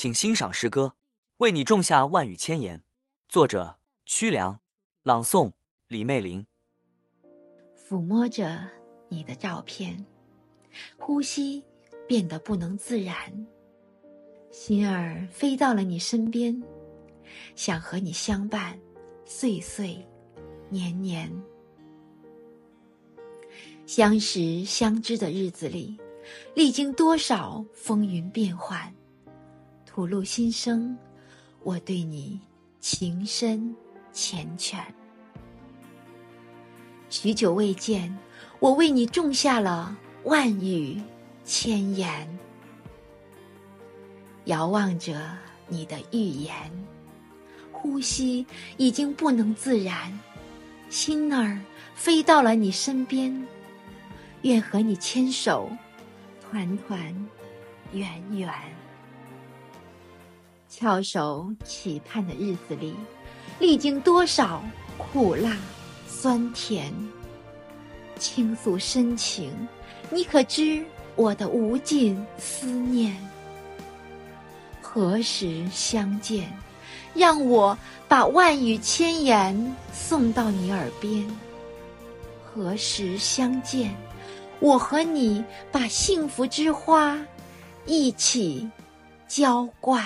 请欣赏诗歌《为你种下万语千言》，作者屈良，朗诵李媚玲。抚摸着你的照片，呼吸变得不能自然，心儿飞到了你身边，想和你相伴，岁岁年年。相识相知的日子里，历经多少风云变幻，吐露心声，我对你情深缱绻。许久未见，我为你种下了万语千言。遥望着你的预言，呼吸已经不能自然，心儿飞到了你身边，愿和你牵手，团团圆圆。翘首企盼的日子里，历经多少苦辣。酸甜，倾诉深情，你可知我的无尽思念？何时相见？让我把万语千言送到你耳边。何时相见？我和你把幸福之花一起浇灌。